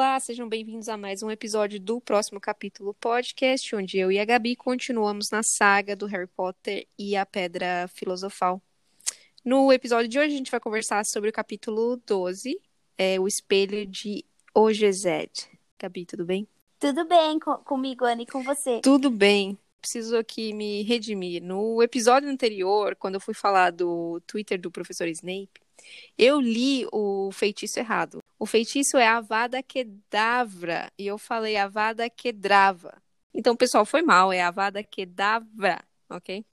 Olá, sejam bem-vindos a mais um episódio do próximo capítulo podcast, onde eu e a Gabi continuamos na saga do Harry Potter e a Pedra Filosofal. No episódio de hoje, a gente vai conversar sobre o capítulo 12, é, o espelho de Ogezed. Gabi, tudo bem? Tudo bem com, comigo, Ana, e com você? Tudo bem. Preciso aqui me redimir. No episódio anterior, quando eu fui falar do Twitter do professor Snape, eu li o feitiço errado. O feitiço é Avada Kedavra. E eu falei Avada Kedrava. Então, pessoal, foi mal. É Avada Kedavra, ok?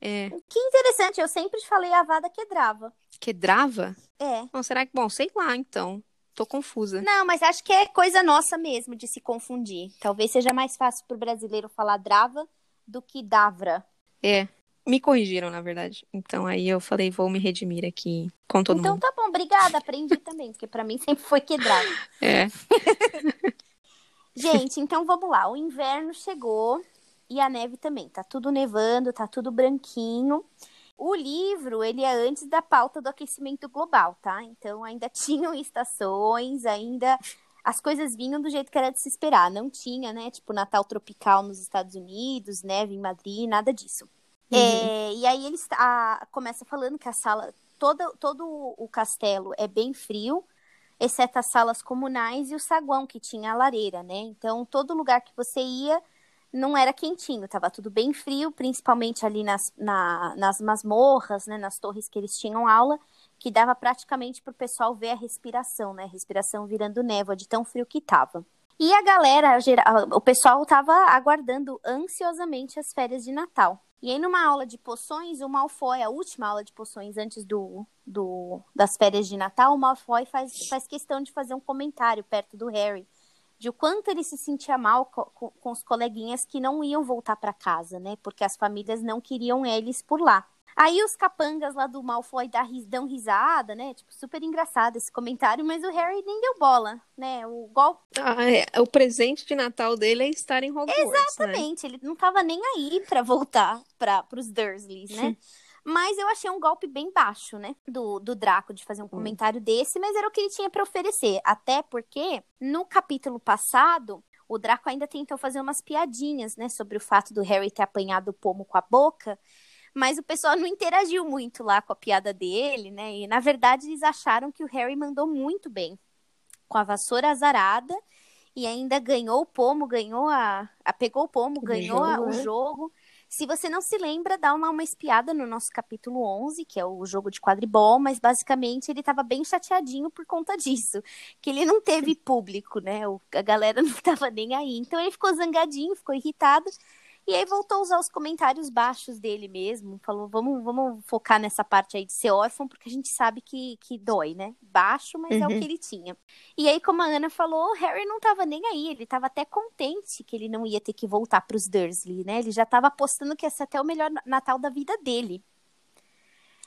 É... Que interessante. Eu sempre falei Avada Kedrava. Kedrava? É. Bom, será que... Bom, sei lá, então. Tô confusa. Não, mas acho que é coisa nossa mesmo de se confundir. Talvez seja mais fácil pro brasileiro falar drava do que davra. É, me corrigiram, na verdade. Então aí eu falei, vou me redimir aqui com todo então, mundo. Então tá bom, obrigada, aprendi também, porque para mim sempre foi quebrado. É. Gente, então vamos lá. O inverno chegou e a neve também. Tá tudo nevando, tá tudo branquinho. O livro, ele é antes da pauta do aquecimento global, tá? Então ainda tinham estações, ainda as coisas vinham do jeito que era de se esperar. Não tinha, né? Tipo, Natal tropical nos Estados Unidos, neve em Madrid, nada disso. Uhum. É, e aí ele a, começa falando que a sala, todo, todo o castelo é bem frio, exceto as salas comunais e o saguão que tinha a lareira, né? Então todo lugar que você ia não era quentinho, tava tudo bem frio, principalmente ali nas, na, nas masmorras, né? Nas torres que eles tinham aula, que dava praticamente para o pessoal ver a respiração, né? Respiração virando névoa de tão frio que tava. E a galera, o pessoal estava aguardando ansiosamente as férias de Natal. E aí, numa aula de poções, o Malfoy, a última aula de poções antes do, do, das férias de Natal, o Malfoy faz, faz questão de fazer um comentário perto do Harry de o quanto ele se sentia mal com, com, os coleguinhas que não iam voltar para casa, né? Porque as famílias não queriam eles por lá. Aí os capangas lá do Malfoy dão risada, né? Tipo, super engraçado esse comentário, mas o Harry nem deu bola, né? O golpe. Ah, é. O presente de Natal dele é estar em Hogwarts. Né? Exatamente, né? ele não tava nem aí para voltar para os Dursleys, né? Mas eu achei um golpe bem baixo, né? Do, do Draco de fazer um hum. comentário hum. desse, mas era o que ele tinha para oferecer. Até porque no capítulo passado, o Draco ainda tentou fazer umas piadinhas, né? Sobre o fato do Harry ter apanhado o pomo com a boca. Mas o pessoal não interagiu muito lá com a piada dele, né? E na verdade eles acharam que o Harry mandou muito bem com a vassoura azarada e ainda ganhou o pomo, ganhou a, a pegou o pomo, o ganhou jogo, a, o né? jogo. Se você não se lembra, dá uma, uma espiada no nosso capítulo 11, que é o jogo de quadribol, mas basicamente ele estava bem chateadinho por conta disso, que ele não teve público, né? O, a galera não estava nem aí. Então ele ficou zangadinho, ficou irritado e aí voltou a usar os comentários baixos dele mesmo. Falou, vamos, vamos focar nessa parte aí de ser órfão, porque a gente sabe que, que dói, né? Baixo, mas uhum. é o que uhum. ele tinha. E aí, como a Ana falou, o Harry não tava nem aí. Ele tava até contente que ele não ia ter que voltar pros Dursley, né? Ele já tava apostando que ia ser até o melhor Natal da vida dele.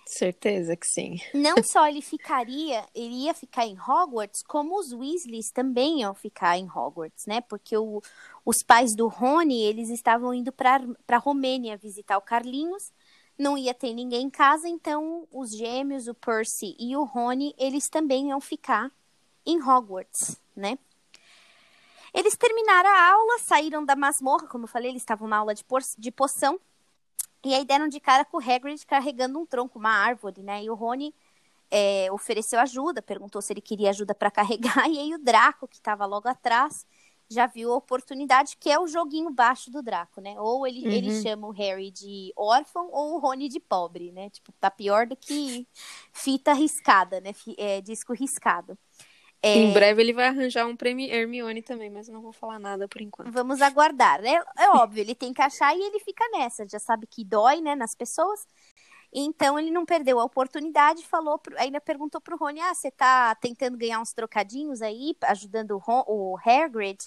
Certeza que sim. Não só ele ficaria, ele ia ficar em Hogwarts, como os Weasleys também iam ficar em Hogwarts, né? Porque o, os pais do Rony, eles estavam indo para Romênia visitar o Carlinhos, não ia ter ninguém em casa, então os gêmeos, o Percy e o Rony, eles também iam ficar em Hogwarts, né? Eles terminaram a aula, saíram da masmorra, como eu falei, eles estavam na aula de, de poção, e aí deram de cara com o Hagrid carregando um tronco, uma árvore, né? E o Rony é, ofereceu ajuda, perguntou se ele queria ajuda para carregar, e aí o Draco, que estava logo atrás, já viu a oportunidade, que é o joguinho baixo do Draco, né? Ou ele, uhum. ele chama o Harry de órfão ou o Rony de pobre, né? Tipo, tá pior do que fita riscada, né? É, disco riscado. É... Em breve ele vai arranjar um prêmio Hermione também, mas não vou falar nada por enquanto. Vamos aguardar. É, é óbvio, ele tem que achar e ele fica nessa. Já sabe que dói, né, nas pessoas. Então ele não perdeu a oportunidade, falou, pro, ainda perguntou pro Rony: "Ah, você tá tentando ganhar uns trocadinhos aí, ajudando o, Ron, o Hagrid,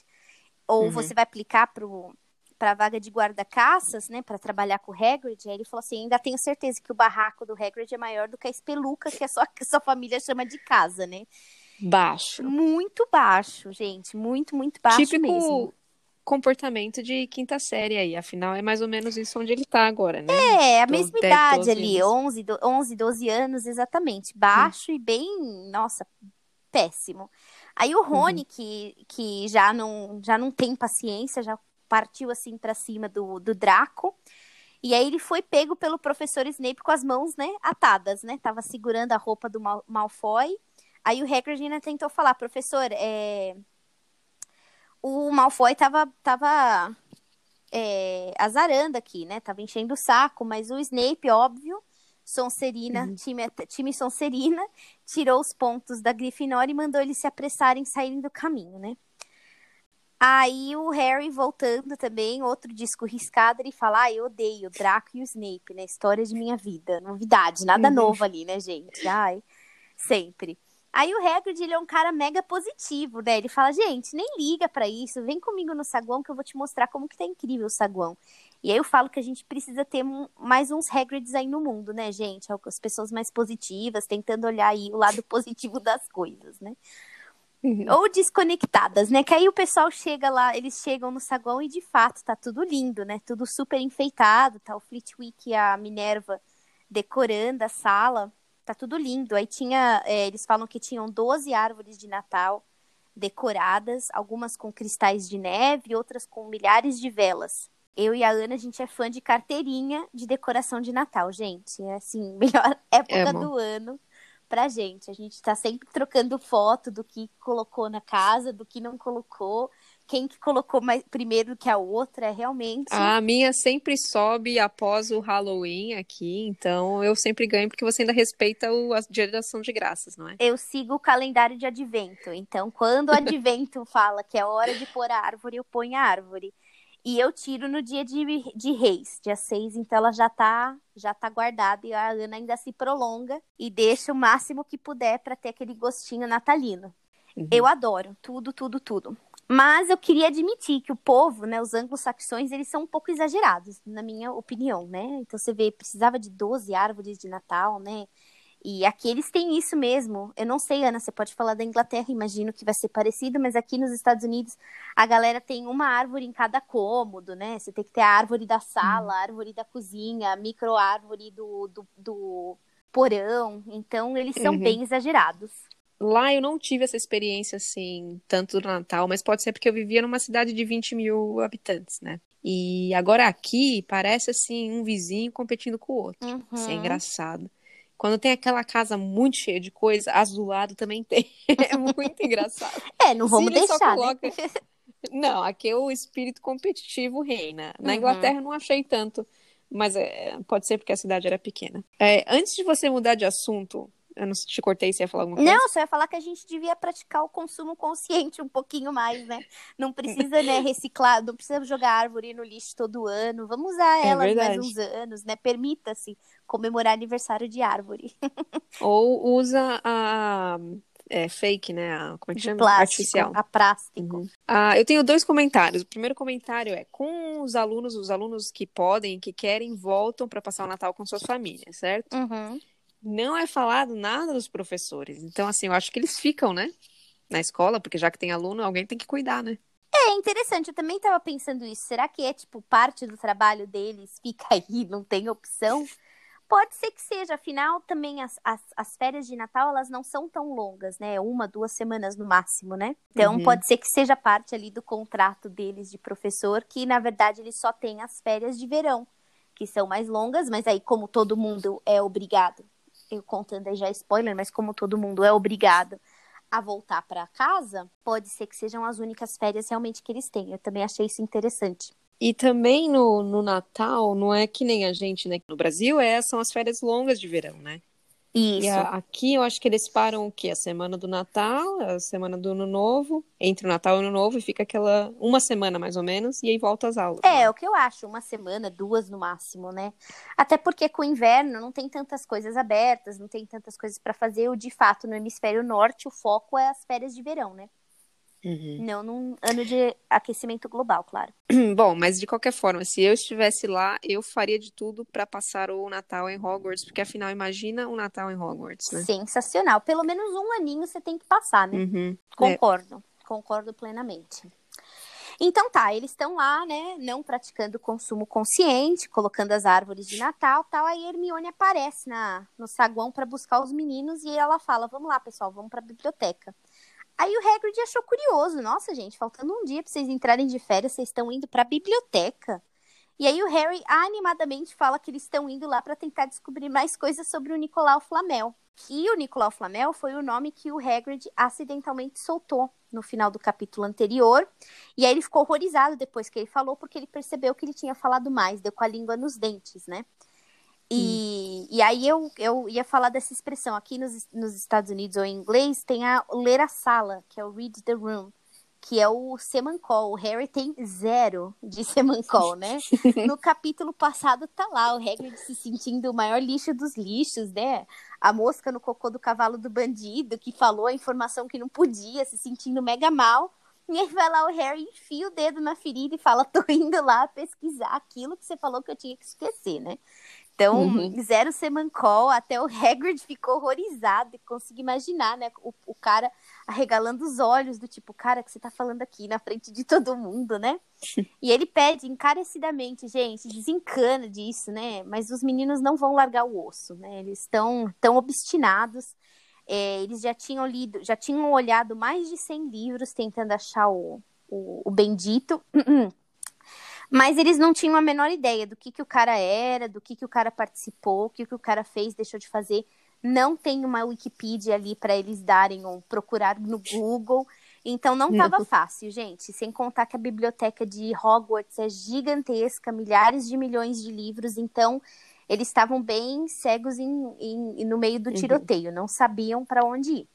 ou uhum. você vai aplicar pro para vaga de guarda-caças, né, para trabalhar com o Hagrid?" Aí ele falou assim: "Ainda tenho certeza que o barraco do Hagrid é maior do que a espeluca que a sua, que a sua família chama de casa, né?" Baixo. Muito baixo, gente. Muito, muito baixo Típico mesmo. comportamento de quinta série aí. Afinal, é mais ou menos isso onde ele tá agora, né? É, a Do mesma 10, idade ali. 11, 11, 12 anos, exatamente. Baixo hum. e bem, nossa, péssimo. Aí o Rony, uhum. que, que já, não, já não tem paciência, já partiu assim para cima do, do Draco. E aí ele foi pego pelo professor Snape com as mãos, né, atadas, né? Tava segurando a roupa do Mal Malfoy. Aí o Hagrid ainda tentou falar, professor, é... o Malfoy tava, tava é, azarando aqui, né? Tava enchendo o saco, mas o Snape, óbvio, Sonserina, uhum. time, time Sonserina, tirou os pontos da Grifinória e mandou eles se apressarem saírem do caminho, né? Aí o Harry voltando também, outro disco riscado, ele fala: Ah, eu odeio o Draco e o Snape, né? História de minha vida. Novidade, nada uhum. novo ali, né, gente? Ai, sempre. Aí o Hagrid, ele é um cara mega positivo, né? Ele fala, gente, nem liga para isso, vem comigo no saguão que eu vou te mostrar como que tá incrível o saguão. E aí eu falo que a gente precisa ter mais uns Hagrids aí no mundo, né, gente? As pessoas mais positivas, tentando olhar aí o lado positivo das coisas, né? Uhum. Ou desconectadas, né? Que aí o pessoal chega lá, eles chegam no saguão e de fato tá tudo lindo, né? Tudo super enfeitado, tá o Flitwick e a Minerva decorando a sala tá tudo lindo. Aí tinha, é, eles falam que tinham 12 árvores de Natal decoradas, algumas com cristais de neve, outras com milhares de velas. Eu e a Ana, a gente é fã de carteirinha de decoração de Natal, gente. É assim, melhor época do ano pra gente. A gente tá sempre trocando foto do que colocou na casa, do que não colocou quem que colocou mais primeiro que a outra, é realmente. A minha sempre sobe após o Halloween aqui, então eu sempre ganho porque você ainda respeita o, a dia de ação de graças, não é? Eu sigo o calendário de advento, então quando o advento fala que é hora de pôr a árvore, eu ponho a árvore. E eu tiro no dia de, de reis, dia 6, então ela já tá, já tá guardada e a Ana ainda se prolonga e deixa o máximo que puder para ter aquele gostinho natalino. Uhum. Eu adoro tudo, tudo, tudo. Mas eu queria admitir que o povo, né, os anglo-saxões, eles são um pouco exagerados, na minha opinião, né? Então você vê, precisava de 12 árvores de Natal, né? E aqui eles têm isso mesmo. Eu não sei, Ana, você pode falar da Inglaterra, imagino que vai ser parecido, mas aqui nos Estados Unidos a galera tem uma árvore em cada cômodo, né? Você tem que ter a árvore da sala, a árvore da cozinha, a micro-árvore do, do, do, porão. Então eles são uhum. bem exagerados. Lá eu não tive essa experiência assim, tanto do Natal, mas pode ser porque eu vivia numa cidade de 20 mil habitantes, né? E agora aqui parece assim um vizinho competindo com o outro. Uhum. Isso é uhum. engraçado. Quando tem aquela casa muito cheia de coisa, azulado também tem. é muito engraçado. É, não vamos deixar. Né? Coloca... Né? Não, aqui o espírito competitivo reina. Na uhum. Inglaterra eu não achei tanto, mas é, pode ser porque a cidade era pequena. É, antes de você mudar de assunto, eu não te cortei, você ia falar alguma coisa? Não, só ia falar que a gente devia praticar o consumo consciente um pouquinho mais, né? Não precisa, né, reciclar, não precisa jogar árvore no lixo todo ano. Vamos usar é elas mais uns anos, né? Permita-se comemorar aniversário de árvore. Ou usa a é, fake, né? A, como é que chama? Plástico, Artificial. A plástico. Uhum. Ah, eu tenho dois comentários. O primeiro comentário é: com os alunos, os alunos que podem, que querem, voltam para passar o Natal com suas famílias, certo? Uhum não é falado nada dos professores. Então, assim, eu acho que eles ficam, né? Na escola, porque já que tem aluno, alguém tem que cuidar, né? É interessante, eu também estava pensando isso. Será que é, tipo, parte do trabalho deles? Fica aí, não tem opção? Pode ser que seja, afinal, também as, as, as, férias de Natal, elas não são tão longas, né? Uma, duas semanas no máximo, né? Então, uhum. pode ser que seja parte ali do contrato deles de professor, que, na verdade, eles só têm as férias de verão, que são mais longas, mas aí, como todo mundo é obrigado eu contando aí já spoiler, mas como todo mundo é obrigado a voltar para casa, pode ser que sejam as únicas férias realmente que eles têm. Eu também achei isso interessante. E também no, no Natal, não é que nem a gente, né? No Brasil, é, são as férias longas de verão, né? Isso. E a, aqui eu acho que eles param o quê? A semana do Natal, a semana do Ano Novo, entre o Natal e o Ano Novo, e fica aquela uma semana mais ou menos, e aí volta às aulas. É, né? o que eu acho, uma semana, duas no máximo, né? Até porque com o inverno não tem tantas coisas abertas, não tem tantas coisas para fazer. O de fato, no hemisfério norte, o foco é as férias de verão, né? Uhum. Não num ano de aquecimento global, claro. Bom, mas de qualquer forma, se eu estivesse lá, eu faria de tudo para passar o Natal em Hogwarts, porque afinal, imagina o Natal em Hogwarts, né? Sensacional. Pelo menos um aninho você tem que passar, né? Uhum. Concordo, é. concordo plenamente. Então tá, eles estão lá, né, não praticando consumo consciente, colocando as árvores de Natal, tal. Aí Hermione aparece na no saguão para buscar os meninos e ela fala: "Vamos lá, pessoal, vamos para a biblioteca". Aí o Hagrid achou curioso. Nossa, gente, faltando um dia pra vocês entrarem de férias, vocês estão indo pra biblioteca. E aí o Harry animadamente fala que eles estão indo lá para tentar descobrir mais coisas sobre o Nicolau Flamel. Que o Nicolau Flamel foi o nome que o Hagrid acidentalmente soltou no final do capítulo anterior. E aí ele ficou horrorizado depois que ele falou, porque ele percebeu que ele tinha falado mais, deu com a língua nos dentes, né? E, e aí eu, eu ia falar dessa expressão. Aqui nos, nos Estados Unidos ou em inglês tem a ler a sala, que é o read the room, que é o Semancol. O Harry tem zero de Semancol, né? No capítulo passado tá lá o Hagrid se sentindo o maior lixo dos lixos, né? A mosca no cocô do cavalo do bandido, que falou a informação que não podia, se sentindo mega mal. E aí vai lá o Harry, enfia o dedo na ferida e fala: tô indo lá pesquisar aquilo que você falou que eu tinha que esquecer, né? Então, uhum. zero semancol, até o Hagrid ficou horrorizado e consegui imaginar, né, o, o, cara arregalando os olhos do tipo, cara, que você tá falando aqui na frente de todo mundo, né? e ele pede encarecidamente, gente, desencana disso, né? Mas os meninos não vão largar o osso, né? Eles estão tão obstinados. É, eles já tinham lido, já tinham olhado mais de 100 livros tentando achar o, o, o bendito. Mas eles não tinham a menor ideia do que, que o cara era, do que, que o cara participou, o que, que o cara fez, deixou de fazer. Não tem uma Wikipedia ali para eles darem ou procurar no Google. Então não estava fácil, gente. Sem contar que a biblioteca de Hogwarts é gigantesca, milhares de milhões de livros. Então eles estavam bem cegos em, em, no meio do uhum. tiroteio, uhum. não sabiam para onde ir.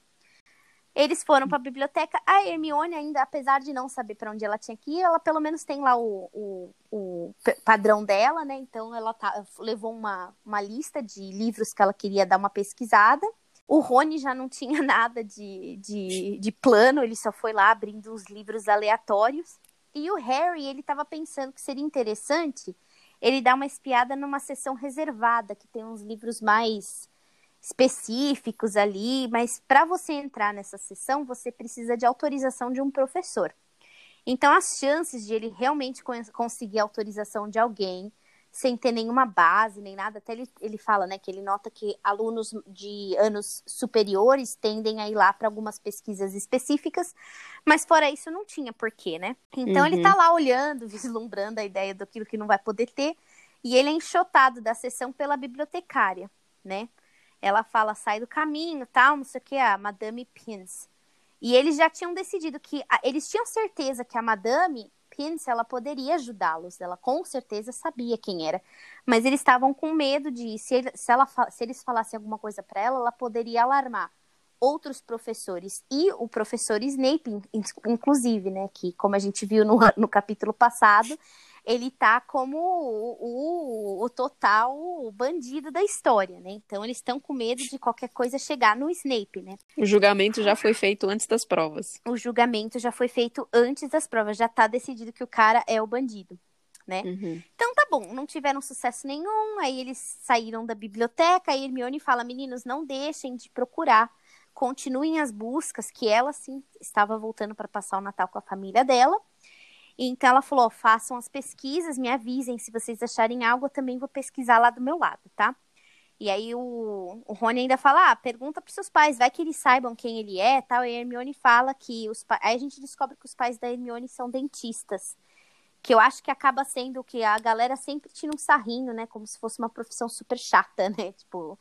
Eles foram para a biblioteca. A Hermione, ainda, apesar de não saber para onde ela tinha que ir, ela pelo menos tem lá o, o, o padrão dela, né? Então ela tá, levou uma, uma lista de livros que ela queria dar uma pesquisada. O Rony já não tinha nada de, de, de plano, ele só foi lá abrindo uns livros aleatórios. E o Harry, ele estava pensando que seria interessante ele dar uma espiada numa sessão reservada, que tem uns livros mais específicos ali, mas para você entrar nessa sessão, você precisa de autorização de um professor. Então, as chances de ele realmente conseguir autorização de alguém, sem ter nenhuma base, nem nada, até ele, ele fala, né, que ele nota que alunos de anos superiores tendem a ir lá para algumas pesquisas específicas, mas fora isso não tinha porquê, né? Então, uhum. ele tá lá olhando, vislumbrando a ideia daquilo que não vai poder ter, e ele é enxotado da sessão pela bibliotecária, né? Ela fala, sai do caminho, tal, não sei o que, a Madame Pins. E eles já tinham decidido que, eles tinham certeza que a Madame Pins, ela poderia ajudá-los, ela com certeza sabia quem era, mas eles estavam com medo de, se, ele, se, ela, se eles falassem alguma coisa para ela, ela poderia alarmar outros professores. E o professor Snape, inclusive, né, que como a gente viu no, no capítulo passado, ele tá como o, o, o total bandido da história, né? Então eles estão com medo de qualquer coisa chegar no Snape, né? O julgamento já foi feito antes das provas. O julgamento já foi feito antes das provas, já tá decidido que o cara é o bandido. Né? Uhum. Então tá bom, não tiveram sucesso nenhum, aí eles saíram da biblioteca, aí Hermione fala, meninos, não deixem de procurar, continuem as buscas, que ela sim estava voltando para passar o Natal com a família dela, então ela falou: façam as pesquisas, me avisem se vocês acharem algo, eu também vou pesquisar lá do meu lado, tá? E aí o, o Rony ainda fala: ah, pergunta para seus pais, vai que eles saibam quem ele é, tal. E a Hermione fala que os aí a gente descobre que os pais da Hermione são dentistas. Que eu acho que acaba sendo que a galera sempre tira um sarrinho, né? Como se fosse uma profissão super chata, né? Tipo,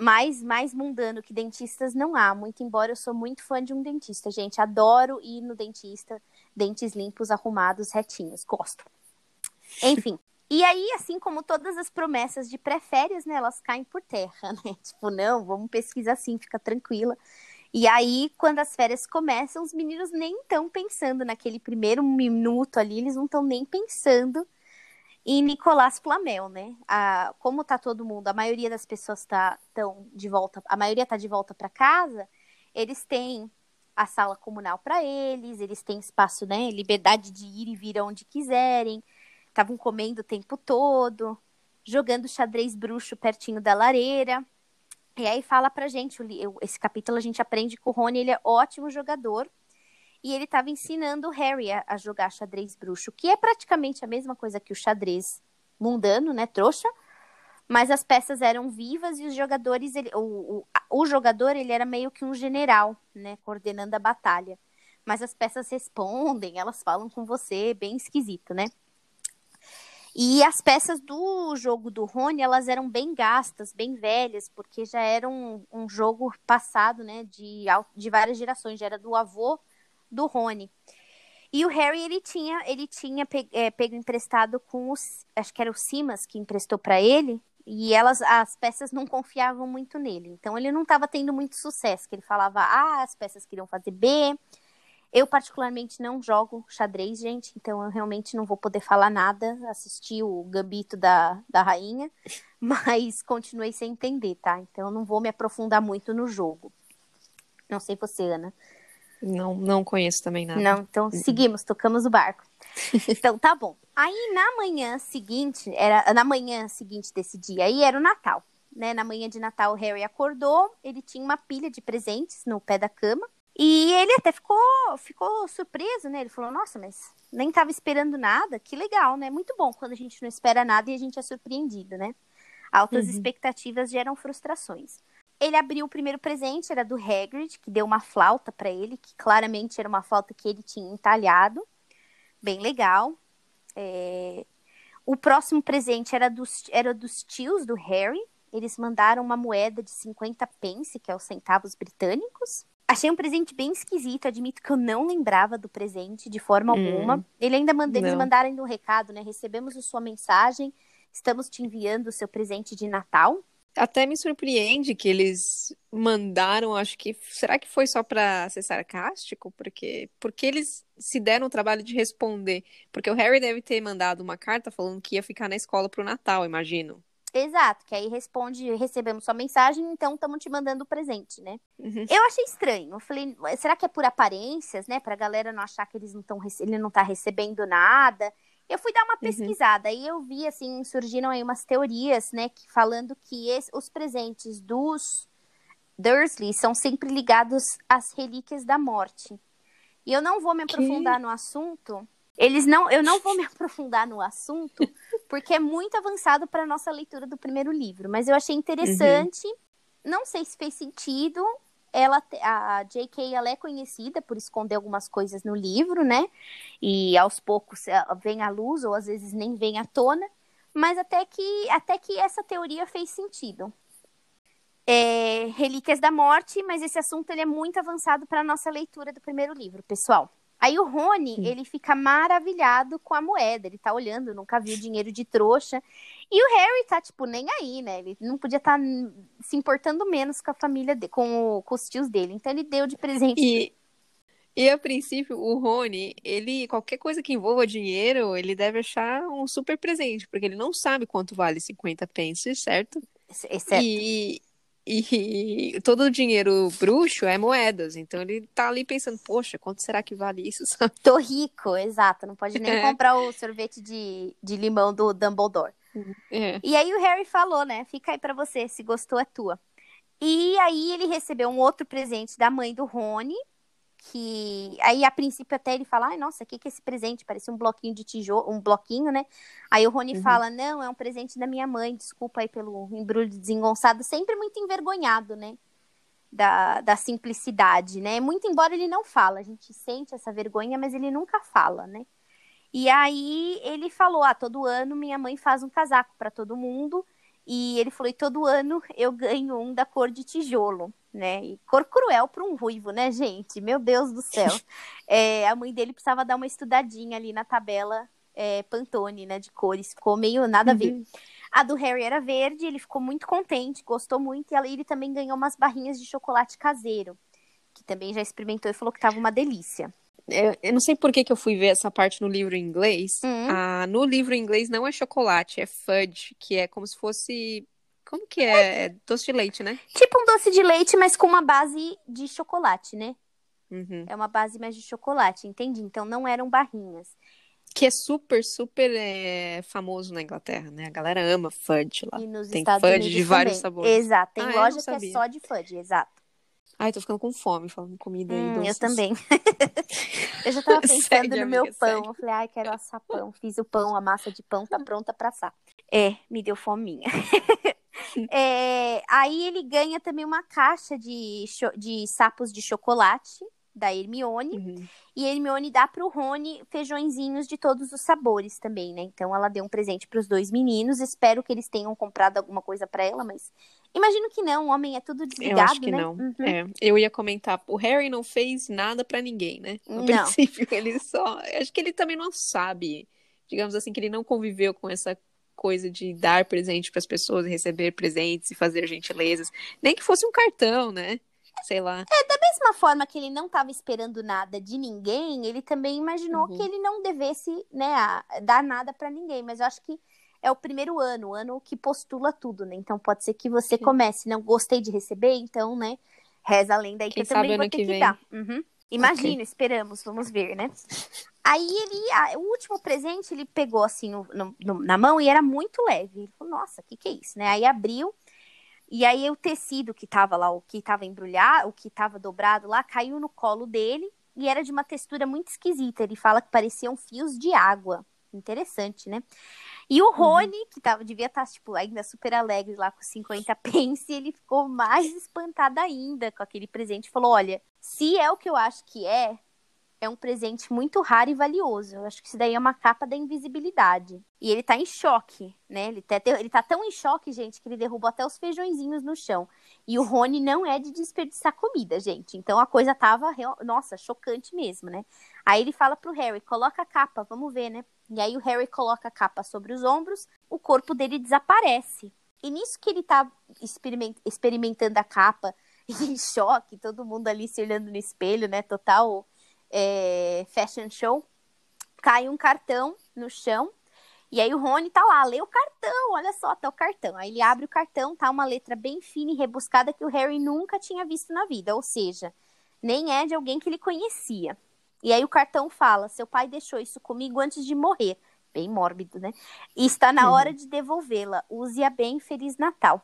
mais, mais mundano que dentistas não há. Muito embora eu sou muito fã de um dentista, gente. Adoro ir no dentista dentes limpos, arrumados, retinhos. Gosto. Enfim. E aí, assim como todas as promessas de pré-férias, né, elas caem por terra, né? Tipo, não, vamos pesquisar assim, fica tranquila. E aí, quando as férias começam, os meninos nem estão pensando naquele primeiro minuto ali, eles não estão nem pensando em Nicolás Flamel, né? A, como tá todo mundo, a maioria das pessoas tá tão de volta, a maioria tá de volta para casa, eles têm a sala comunal para eles, eles têm espaço, né, liberdade de ir e vir onde quiserem. Estavam comendo o tempo todo, jogando xadrez bruxo pertinho da lareira. E aí fala pra gente, esse capítulo a gente aprende que o Rony ele é ótimo jogador. E ele estava ensinando o Harry a, a jogar xadrez bruxo, que é praticamente a mesma coisa que o xadrez mundano, né, trouxa. mas as peças eram vivas e os jogadores, ele, o, o, o jogador ele era meio que um general, né, coordenando a batalha. Mas as peças respondem, elas falam com você, bem esquisito, né? E as peças do jogo do Rony, elas eram bem gastas, bem velhas, porque já era um, um jogo passado, né, de, de várias gerações, já era do avô do Rony. E o Harry, ele tinha, ele tinha pe é, pego emprestado com os, acho que era o Simas que emprestou para ele, e elas, as peças não confiavam muito nele. Então ele não estava tendo muito sucesso, que ele falava A, as peças queriam fazer B. Eu particularmente não jogo xadrez, gente, então eu realmente não vou poder falar nada. Assisti o Gambito da, da rainha, mas continuei sem entender, tá? Então eu não vou me aprofundar muito no jogo. Não sei você, Ana. Não, não conheço também nada. Não, então seguimos, tocamos o barco. Então tá bom. Aí na manhã seguinte, era na manhã seguinte desse dia aí era o Natal, né? Na manhã de Natal o Harry acordou, ele tinha uma pilha de presentes no pé da cama. E ele até ficou, ficou surpreso, né? Ele falou: "Nossa, mas nem estava esperando nada. Que legal, né? Muito bom quando a gente não espera nada e a gente é surpreendido, né? Altas uhum. expectativas geram frustrações. Ele abriu o primeiro presente, era do Hagrid, que deu uma flauta para ele, que claramente era uma flauta que ele tinha entalhado. Bem legal. É... O próximo presente era dos, era dos tios do Harry. Eles mandaram uma moeda de 50 pence, que é os centavos britânicos. Achei um presente bem esquisito, admito que eu não lembrava do presente de forma hum, alguma. Ele ainda manda, eles mandaram ainda um recado, né? Recebemos a sua mensagem, estamos te enviando o seu presente de Natal até me surpreende que eles mandaram, acho que será que foi só para ser sarcástico? Porque porque eles se deram o trabalho de responder? Porque o Harry deve ter mandado uma carta falando que ia ficar na escola pro Natal, imagino. Exato, que aí responde, recebemos sua mensagem, então estamos te mandando o presente, né? Uhum. Eu achei estranho. Eu falei, será que é por aparências, né? Pra galera não achar que eles não estão ele não tá recebendo nada. Eu fui dar uma uhum. pesquisada uhum. e eu vi, assim, surgiram aí umas teorias, né, que, falando que esse, os presentes dos Dursley são sempre ligados às relíquias da morte. E eu não vou me aprofundar que? no assunto. Eles não, eu não vou me aprofundar no assunto, porque é muito avançado para nossa leitura do primeiro livro, mas eu achei interessante. Uhum. Não sei se fez sentido, ela a J.K. ela é conhecida por esconder algumas coisas no livro, né? E aos poucos vem à luz ou às vezes nem vem à tona, mas até que até que essa teoria fez sentido. É, Relíquias da Morte, mas esse assunto ele é muito avançado para nossa leitura do primeiro livro, pessoal. Aí o Rony, Sim. ele fica maravilhado com a moeda, ele tá olhando, nunca viu dinheiro de trouxa. E o Harry tá, tipo, nem aí, né? Ele não podia estar tá se importando menos com a família, de, com, o, com os tios dele. Então ele deu de presente. E, e a princípio, o Rony, ele, qualquer coisa que envolva dinheiro, ele deve achar um super presente, porque ele não sabe quanto vale 50 pence, certo? Certo. E, e todo o dinheiro bruxo é moedas. Então ele tá ali pensando, poxa, quanto será que vale isso? Tô rico, exato. Não pode nem é. comprar o sorvete de, de limão do Dumbledore. É. E aí o Harry falou, né? Fica aí para você, se gostou é tua. E aí ele recebeu um outro presente da mãe do Rony, que aí a princípio até ele fala, ai, nossa, o que que é esse presente? Parecia um bloquinho de tijolo, um bloquinho, né? Aí o Rony uhum. fala, não, é um presente da minha mãe, desculpa aí pelo embrulho desengonçado, sempre muito envergonhado, né? Da, da simplicidade, né? Muito embora ele não fala, a gente sente essa vergonha, mas ele nunca fala, né? E aí ele falou, ah, todo ano minha mãe faz um casaco para todo mundo, e ele falou, e todo ano eu ganho um da cor de tijolo né? E cor cruel para um ruivo, né, gente? Meu Deus do céu. É, a mãe dele precisava dar uma estudadinha ali na tabela é, Pantone, né, de cores. Ficou meio nada a ver. Uhum. A do Harry era verde, ele ficou muito contente, gostou muito. E ele também ganhou umas barrinhas de chocolate caseiro, que também já experimentou e falou que tava uma delícia. Eu, eu não sei por que, que eu fui ver essa parte no livro em inglês. Uhum. Ah, no livro em inglês não é chocolate, é fudge, que é como se fosse como que é? é? Doce de leite, né? Tipo um doce de leite, mas com uma base de chocolate, né? Uhum. É uma base mais de chocolate, entendi. Então não eram barrinhas. Que é super, super é, famoso na Inglaterra, né? A galera ama fudge lá. E nos tem Estados fudge Unidos de vários sabores. Exato, tem ah, loja que é só de fudge, exato. Ai, tô ficando com fome falando comida hum, Eu também. eu já tava pensando segue, no meu pão. Segue. Eu falei, ai, quero assar pão. Fiz o pão, a massa de pão tá pronta pra assar. É, me deu fominha. É, aí ele ganha também uma caixa de, de sapos de chocolate da Hermione. Uhum. E a Hermione dá pro Rony feijõezinhos de todos os sabores também, né? Então ela deu um presente para os dois meninos. Espero que eles tenham comprado alguma coisa para ela, mas imagino que não. O homem é tudo desligado, Eu acho que né? não. Uhum. É, eu ia comentar, o Harry não fez nada para ninguém, né? No não. princípio, ele só. Acho que ele também não sabe, digamos assim, que ele não conviveu com essa coisa de dar presente para as pessoas, receber presentes e fazer gentilezas, nem que fosse um cartão, né? sei lá. É, da mesma forma que ele não estava esperando nada de ninguém, ele também imaginou uhum. que ele não devesse, né, dar nada para ninguém. Mas eu acho que é o primeiro ano, o ano que postula tudo, né? Então pode ser que você Sim. comece, não gostei de receber, então, né, reza a lenda aí que eu também vou ter que, que dar. Uhum. Imagina, okay. esperamos, vamos ver, né? Aí ele, a, o último presente, ele pegou assim no, no, na mão e era muito leve. Ele falou, nossa, o que, que é isso, né? Aí abriu e aí o tecido que tava lá, o que tava embrulhado, o que tava dobrado lá, caiu no colo dele e era de uma textura muito esquisita. Ele fala que pareciam fios de água. Interessante, né? E o uhum. Rony, uhum. que tava, devia estar, tá, tipo, ainda super alegre lá com 50 pence, ele ficou mais espantado ainda com aquele presente. Falou: olha, se é o que eu acho que é, é um presente muito raro e valioso. Eu acho que isso daí é uma capa da invisibilidade. E ele tá em choque, né? Ele tá, ele tá tão em choque, gente, que ele derrubou até os feijõezinhos no chão. E o Rony não é de desperdiçar comida, gente. Então a coisa tava, nossa, chocante mesmo, né? Aí ele fala pro Harry: coloca a capa, vamos ver, né? E aí o Harry coloca a capa sobre os ombros, o corpo dele desaparece. E nisso que ele tá experimentando a capa, em choque, todo mundo ali se olhando no espelho, né? Total é, fashion show, cai um cartão no chão. E aí o Rony tá lá, lê o cartão, olha só, tá o cartão. Aí ele abre o cartão, tá uma letra bem fina e rebuscada que o Harry nunca tinha visto na vida, ou seja, nem é de alguém que ele conhecia. E aí o cartão fala: seu pai deixou isso comigo antes de morrer. Bem mórbido, né? E está na hora de devolvê-la. Use-a bem, Feliz Natal.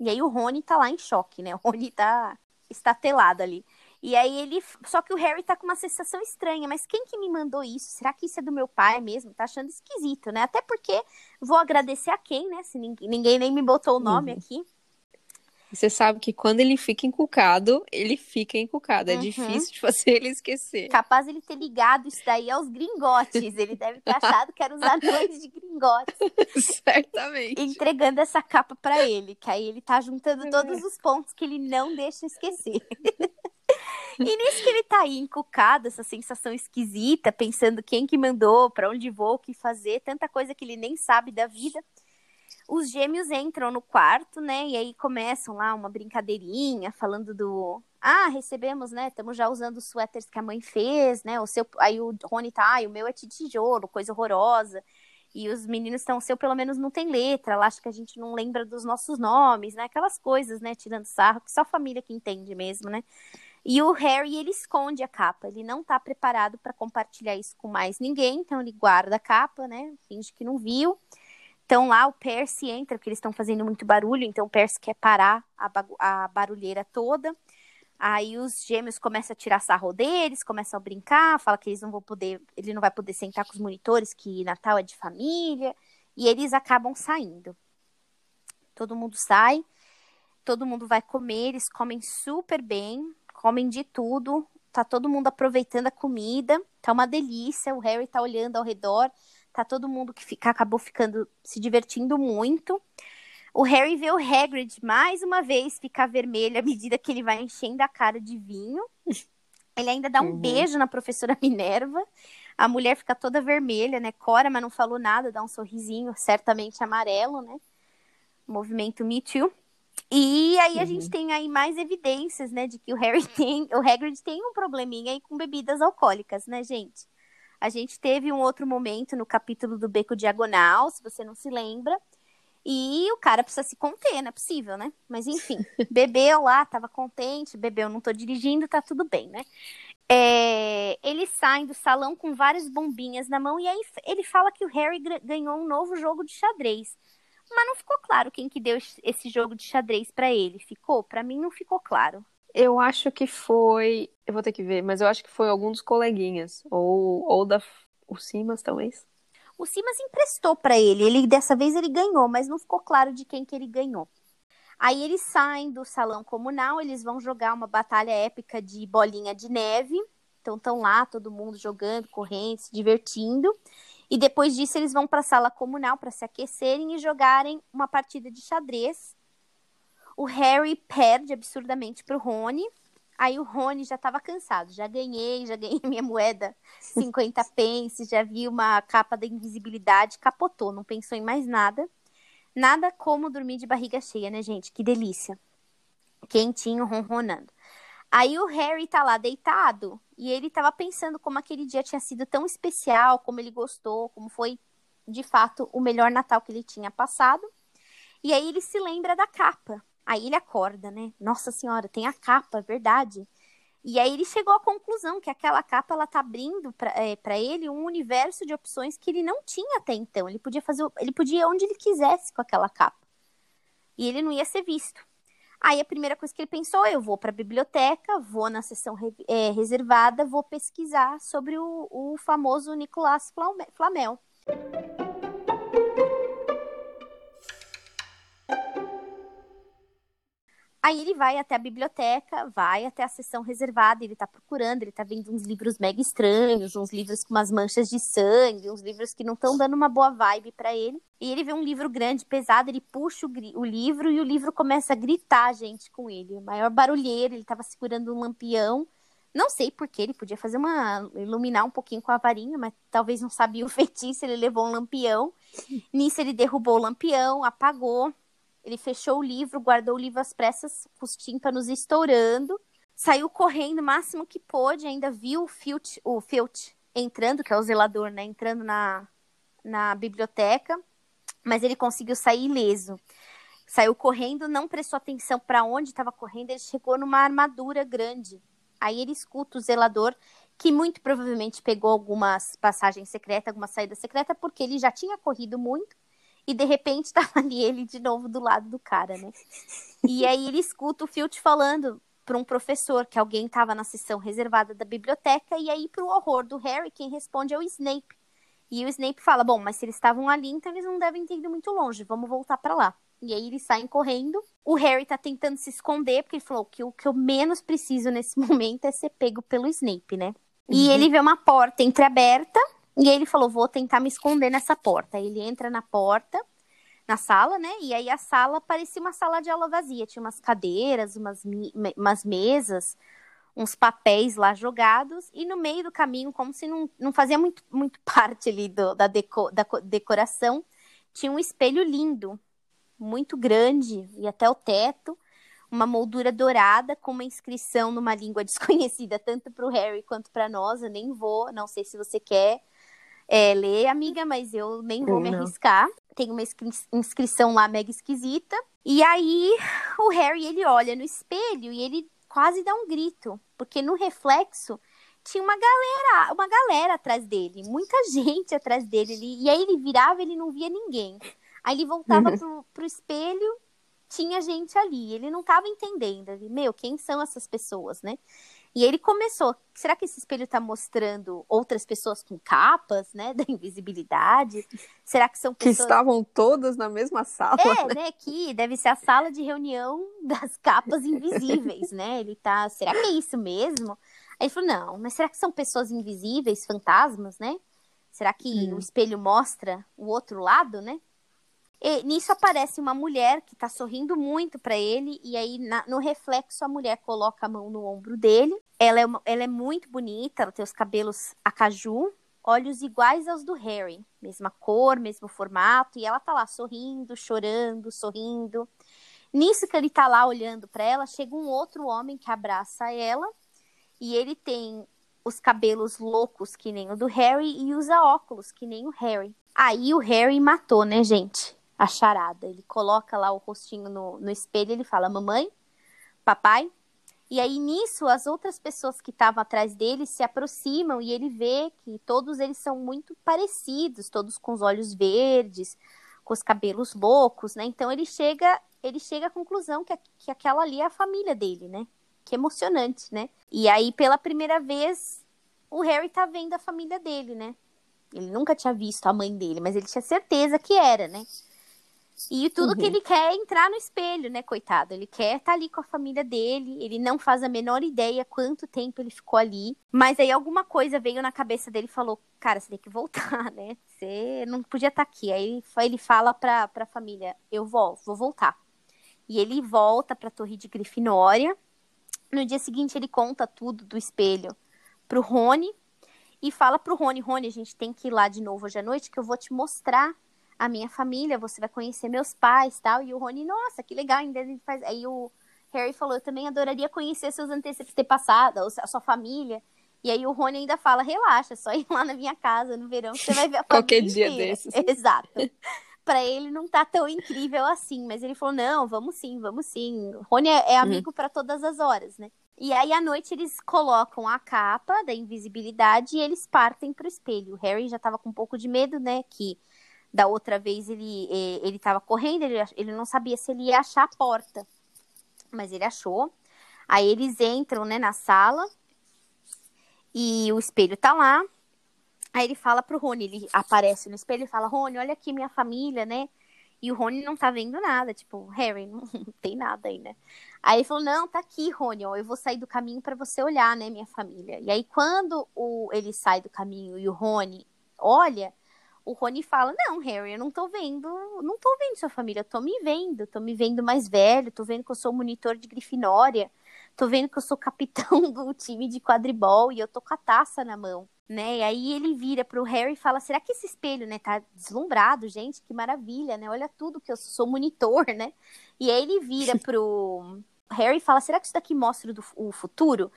E aí o Rony tá lá em choque, né? O Rony tá estatelado ali. E aí ele. Só que o Harry tá com uma sensação estranha. Mas quem que me mandou isso? Será que isso é do meu pai mesmo? Tá achando esquisito, né? Até porque vou agradecer a quem, né? Se ninguém, ninguém nem me botou o nome uhum. aqui. Você sabe que quando ele fica encucado, ele fica encucado. É uhum. difícil de fazer ele esquecer. Capaz ele ter ligado isso daí aos gringotes. Ele deve ter achado que eram os anões de gringotes. Certamente. Entregando essa capa para ele. Que aí ele tá juntando todos os pontos que ele não deixa esquecer. E nisso que ele tá aí encucado, essa sensação esquisita, pensando quem que mandou, para onde vou, o que fazer, tanta coisa que ele nem sabe da vida. Os gêmeos entram no quarto, né? E aí começam lá uma brincadeirinha, falando do. Ah, recebemos, né? Estamos já usando os suéteres que a mãe fez, né? O seu... Aí o Rony tá, ah, o meu é de tijolo, coisa horrorosa. E os meninos estão, o seu pelo menos não tem letra, ela acha que a gente não lembra dos nossos nomes, né? Aquelas coisas, né? Tirando sarro, que só a família que entende mesmo, né? E o Harry, ele esconde a capa, ele não tá preparado para compartilhar isso com mais ninguém, então ele guarda a capa, né? Finge que não viu. Então lá o Percy entra, porque eles estão fazendo muito barulho, então o Percy quer parar a, a barulheira toda. Aí os gêmeos começam a tirar sarro deles, começam a brincar, fala que eles não vão poder, ele não vai poder sentar com os monitores, que Natal é de família, e eles acabam saindo. Todo mundo sai, todo mundo vai comer, eles comem super bem comem de tudo, tá todo mundo aproveitando a comida, tá uma delícia, o Harry tá olhando ao redor, tá todo mundo que fica, acabou ficando se divertindo muito. O Harry vê o Hagrid mais uma vez ficar vermelho à medida que ele vai enchendo a cara de vinho. Ele ainda dá um uhum. beijo na professora Minerva. A mulher fica toda vermelha, né? Cora, mas não falou nada, dá um sorrisinho, certamente amarelo, né? Movimento Me Too. E aí a gente uhum. tem aí mais evidências, né, de que o Harry tem, o Hagrid tem um probleminha aí com bebidas alcoólicas, né, gente? A gente teve um outro momento no capítulo do Beco Diagonal, se você não se lembra, e o cara precisa se conter, não é possível, né? Mas enfim, bebeu lá, tava contente, bebeu, não tô dirigindo, tá tudo bem, né? É, eles saem do salão com várias bombinhas na mão e aí ele fala que o Harry ganhou um novo jogo de xadrez. Mas não ficou claro quem que deu esse jogo de xadrez para ele. Ficou? Para mim não ficou claro. Eu acho que foi. Eu vou ter que ver, mas eu acho que foi algum dos coleguinhas. Ou, ou da. O Simas, talvez. O Simas emprestou para ele. Ele dessa vez ele ganhou, mas não ficou claro de quem que ele ganhou. Aí eles saem do salão comunal, eles vão jogar uma batalha épica de bolinha de neve. Então estão lá todo mundo jogando, correndo, se divertindo. E depois disso eles vão para a sala comunal para se aquecerem e jogarem uma partida de xadrez. O Harry perde absurdamente para o Rony. Aí o Rony já estava cansado, já ganhei, já ganhei minha moeda 50 pence, já vi uma capa da invisibilidade, capotou, não pensou em mais nada. Nada como dormir de barriga cheia, né, gente? Que delícia. Quentinho, ronronando. Aí o Harry tá lá deitado e ele tava pensando como aquele dia tinha sido tão especial, como ele gostou, como foi de fato o melhor Natal que ele tinha passado. E aí ele se lembra da capa. Aí ele acorda, né? Nossa senhora, tem a capa, verdade. E aí ele chegou à conclusão que aquela capa ela tá abrindo para é, ele um universo de opções que ele não tinha até então. Ele podia fazer, ele podia ir onde ele quisesse com aquela capa. E ele não ia ser visto. Aí a primeira coisa que ele pensou, eu vou para a biblioteca, vou na sessão é, reservada, vou pesquisar sobre o, o famoso Nicolás Flamel. Aí ele vai até a biblioteca, vai até a sessão reservada, ele tá procurando, ele tá vendo uns livros mega estranhos, uns livros com umas manchas de sangue, uns livros que não estão dando uma boa vibe para ele. E ele vê um livro grande, pesado, ele puxa o, o, livro e o livro começa a gritar, gente, com ele. O maior barulheiro, ele tava segurando um lampião. Não sei porquê, ele podia fazer uma. iluminar um pouquinho com a varinha, mas talvez não sabia o feitiço, ele levou um lampião. Nisso ele derrubou o lampião, apagou. Ele fechou o livro, guardou o livro às pressas, com os tímpanos estourando. Saiu correndo o máximo que pôde, ainda viu o Filch, o Filch entrando, que é o zelador, né? Entrando na, na biblioteca. Mas ele conseguiu sair ileso. Saiu correndo, não prestou atenção para onde estava correndo, ele chegou numa armadura grande. Aí ele escuta o zelador, que muito provavelmente pegou algumas passagens secretas, alguma saída secreta, porque ele já tinha corrido muito e de repente tava ali ele de novo do lado do cara, né? E aí ele escuta o Filch falando para um professor que alguém estava na sessão reservada da biblioteca e aí para o horror do Harry quem responde é o Snape. E o Snape fala: "Bom, mas se eles estavam ali, então eles não devem ter ido muito longe. Vamos voltar para lá." E aí eles saem correndo. O Harry tá tentando se esconder porque ele falou que o que eu menos preciso nesse momento é ser pego pelo Snape, né? E uhum. ele vê uma porta entreaberta e ele falou: vou tentar me esconder nessa porta. Ele entra na porta, na sala, né? E aí a sala parecia uma sala de aula vazia. Tinha umas cadeiras, umas, umas mesas, uns papéis lá jogados. E no meio do caminho, como se não, não fazia muito, muito parte ali do, da, deco, da decoração, tinha um espelho lindo, muito grande, e até o teto. Uma moldura dourada com uma inscrição numa língua desconhecida, tanto para o Harry quanto para nós. Eu nem vou, não sei se você quer é, ler, amiga, mas eu nem vou me arriscar. Tem uma inscrição lá mega esquisita. E aí o Harry ele olha no espelho e ele quase dá um grito, porque no reflexo tinha uma galera, uma galera atrás dele, muita gente atrás dele. Ele, e aí ele virava, ele não via ninguém. Aí ele voltava uhum. pro, pro espelho, tinha gente ali. Ele não estava entendendo. Ele, meu, quem são essas pessoas, né? E ele começou. Será que esse espelho está mostrando outras pessoas com capas, né? Da invisibilidade? Será que são pessoas. Que estavam todas na mesma sala. É, né? né? Que deve ser a sala de reunião das capas invisíveis, né? Ele tá. Será que é isso mesmo? Aí ele falou: não, mas será que são pessoas invisíveis, fantasmas, né? Será que hum. o espelho mostra o outro lado, né? E nisso aparece uma mulher que tá sorrindo muito para ele, e aí na, no reflexo a mulher coloca a mão no ombro dele. Ela é, uma, ela é muito bonita, ela tem os cabelos acaju, olhos iguais aos do Harry, mesma cor, mesmo formato, e ela tá lá sorrindo, chorando, sorrindo. Nisso que ele tá lá olhando para ela, chega um outro homem que abraça ela, e ele tem os cabelos loucos que nem o do Harry e usa óculos que nem o Harry. Aí o Harry matou, né, gente? A charada. Ele coloca lá o rostinho no, no espelho e ele fala: Mamãe, papai. E aí nisso as outras pessoas que estavam atrás dele se aproximam e ele vê que todos eles são muito parecidos, todos com os olhos verdes, com os cabelos loucos, né? Então ele chega, ele chega à conclusão que, que aquela ali é a família dele, né? Que emocionante, né? E aí pela primeira vez o Harry tá vendo a família dele, né? Ele nunca tinha visto a mãe dele, mas ele tinha certeza que era, né? E tudo Uhum. que ele quer é entrar no espelho, né, coitado? Ele quer estar ali com a família dele, ele não faz a menor ideia quanto tempo ele ficou ali. Mas aí alguma coisa veio na cabeça dele e falou: Cara, você tem que voltar, né? Você não podia estar aqui. Aí ele fala pra, pra família: Eu volto, vou voltar. E ele volta pra Torre de Grifinória. No dia seguinte, ele conta tudo do espelho pro Rony e fala pro Rony: Rony, a gente tem que ir lá de novo hoje à noite, que eu vou te mostrar a minha família, você vai conhecer meus pais tal. E o Rony, nossa, que legal, ainda ele faz. Aí o Harry falou: eu também adoraria conhecer seus antepassados, a sua família. E aí o Rony ainda fala: relaxa, é só ir lá na minha casa no verão que você vai ver a Qualquer dia inteira." desses. Exato. Pra ele não tá tão incrível assim, mas ele falou: não, vamos sim, vamos sim. O Rony é, é amigo pra todas as horas, né? E aí à noite eles colocam a capa da invisibilidade e eles partem pro espelho. O Harry já tava com um pouco de medo, né? Que da outra vez ele, eh, ele tava correndo, ele, ele não sabia se ele ia achar a porta. Mas ele achou. Aí eles entram, né, na sala. E o espelho tá lá. Aí ele fala pro Rony, ele aparece no espelho e fala: Rony, olha aqui minha família, né? E o Rony não tá vendo nada, tipo, Harry, não tem nada aí, né? Aí ele falou: Não, tá aqui, Rony, ó, eu vou sair do caminho pra você olhar, né, minha família. E aí quando o, ele sai do caminho e o Rony olha, o Rony fala: Não, Harry, eu não tô vendo, não tô vendo sua família, eu tô me vendo, tô me vendo mais velho, tô vendo que eu sou monitor de Grifinória, tô vendo que eu sou capitão do time de quadribol e eu tô com a taça na mão, né? E aí ele vira pro Harry e fala: Será que esse espelho, né, tá deslumbrado, gente? Que maravilha, né? Olha tudo que eu sou monitor, né? E aí ele vira pro Harry fala: Será que isso daqui mostra do- o futuro?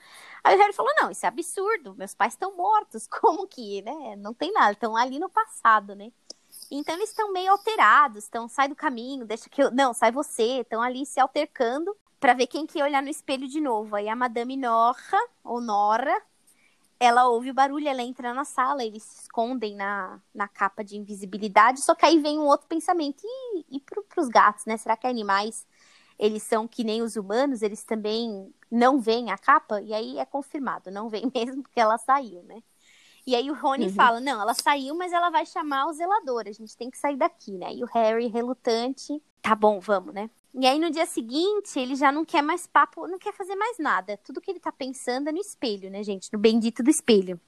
Aí o Harry falou: Não, isso é absurdo. Meus pais estão mortos. Como que, né? Não tem nada. Estão ali no passado, né? Então eles estão meio alterados. Estão, sai do caminho, deixa que eu. Não, sai você. Estão ali se altercando pra ver quem que ia olhar no espelho de novo. Aí a Madame Norra, ou Nora, ela ouve o barulho, ela entra na sala, eles se escondem na, na capa de invisibilidade. Só que aí vem um outro pensamento. E, e pro, pros gatos, né? Será que animais eles são que nem os humanos, eles também não veem a capa, e aí é confirmado, não vem mesmo porque ela saiu, né? E aí o Rony Uhum. fala, não, ela saiu, mas ela vai chamar o zelador, a gente tem que sair daqui, né? E o Harry, relutante, tá bom, vamos, né? E aí no dia seguinte, ele já não quer mais papo, não quer fazer mais nada. Tudo que ele tá pensando é no espelho, né, gente? No bendito do espelho.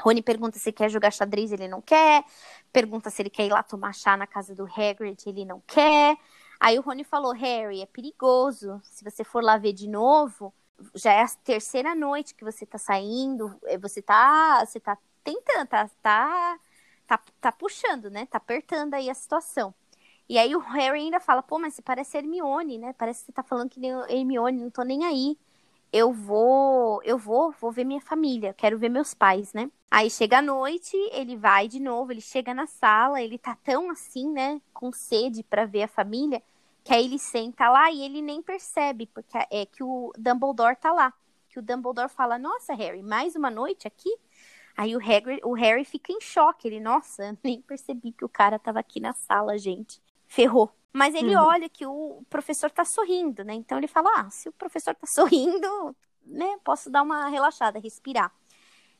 Rony pergunta se quer jogar xadrez, ele não quer. Pergunta se ele quer ir lá tomar chá na casa do Hagrid, ele não quer. Aí o Rony falou: Harry, é perigoso. Se você for lá ver de novo, já é a terceira noite que você tá saindo. eh, Você tá, você tá tentando, tá, tá, tá, tá puxando, né? Tá apertando aí a situação. E aí o Harry ainda fala: pô, mas você parece Hermione, né? Parece que você tá falando que nem Hermione, não tô nem aí. Eu vou, eu vou, vou ver minha família, quero ver meus pais, né? Aí chega a noite, ele vai de novo, ele chega na sala, ele tá tão assim, né, com sede pra ver a família, que aí ele senta lá e ele nem percebe, porque é que o Dumbledore tá lá. Que o Dumbledore fala: "Nossa, Harry, mais uma noite aqui?" Aí o Hagrid, o Harry fica em choque, ele: "Nossa, nem percebi que o cara tava aqui na sala, gente. Ferrou." Mas ele Uhum. olha que o professor tá sorrindo, né? Então ele fala: "Ah, se o professor tá sorrindo, né, posso dar uma relaxada, respirar."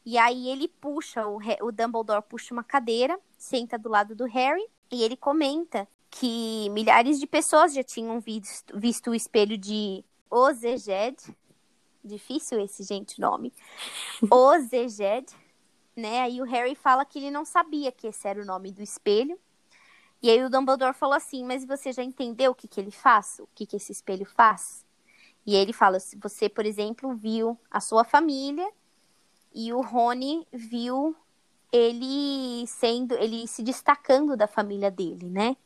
E aí ele puxa, o, o Dumbledore puxa uma cadeira, senta do lado do Harry, e ele comenta que milhares de pessoas já tinham visto, visto o espelho de Ozeged. Difícil esse, gente, nome. Ozeged, né? Aí o Harry fala que ele não sabia que esse era o nome do espelho. E aí o Dumbledore falou assim, mas você já entendeu o que, que ele faz? O que, que esse espelho faz? E ele fala, se você, por exemplo, viu a sua família e o Rony viu ele sendo, ele se destacando da família dele, né?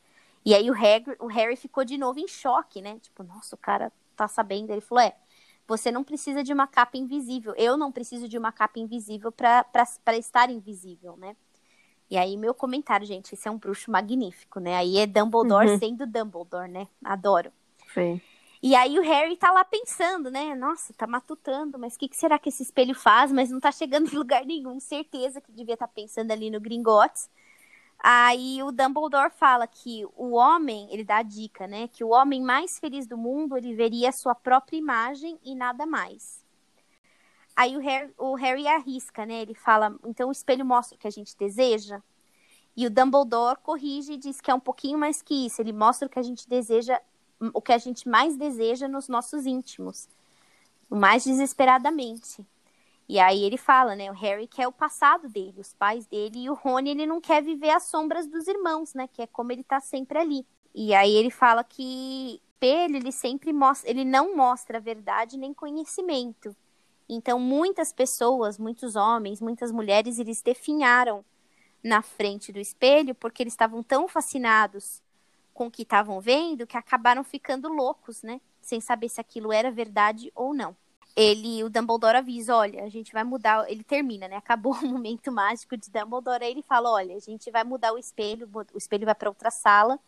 E aí o Harry, o Harry ficou de novo em choque, né? Tipo, nossa, o cara tá sabendo. Ele falou, é, você não precisa de uma capa invisível. Eu não preciso de uma capa invisível para estar invisível, né? E aí, meu comentário, gente, esse é um bruxo magnífico, né? Aí é Dumbledore Uhum. sendo Dumbledore, né? Adoro. Sim. E aí o Harry tá lá pensando, né? Nossa, tá matutando, mas o que, que será que esse espelho faz? Mas não tá chegando em lugar nenhum. Certeza que devia estar pensando ali no Gringotts. Aí o Dumbledore fala que o homem, ele dá a dica, né? Que o homem mais feliz do mundo, ele veria sua própria imagem e nada mais. Aí o Harry, o Harry arrisca, né? Ele fala, então o espelho mostra o que a gente deseja. E o Dumbledore corrige e diz que é um pouquinho mais que isso. Ele mostra o que a gente deseja, o que a gente mais deseja nos nossos íntimos, o mais desesperadamente. E aí ele fala, né? O Harry quer o passado dele, os pais dele, e o Rony ele não quer viver as sombras dos irmãos, né? Que é como ele tá sempre ali. E aí ele fala que espelho ele sempre mostra, ele não mostra verdade nem conhecimento. Então muitas pessoas, muitos homens, muitas mulheres, eles definharam na frente do espelho porque eles estavam tão fascinados com o que estavam vendo que acabaram ficando loucos, né? Sem saber se aquilo era verdade ou não ele, o Dumbledore avisa, olha, a gente vai mudar, ele termina, né? Acabou o momento mágico de Dumbledore, aí ele fala, olha, a gente vai mudar o espelho, o espelho vai para outra sala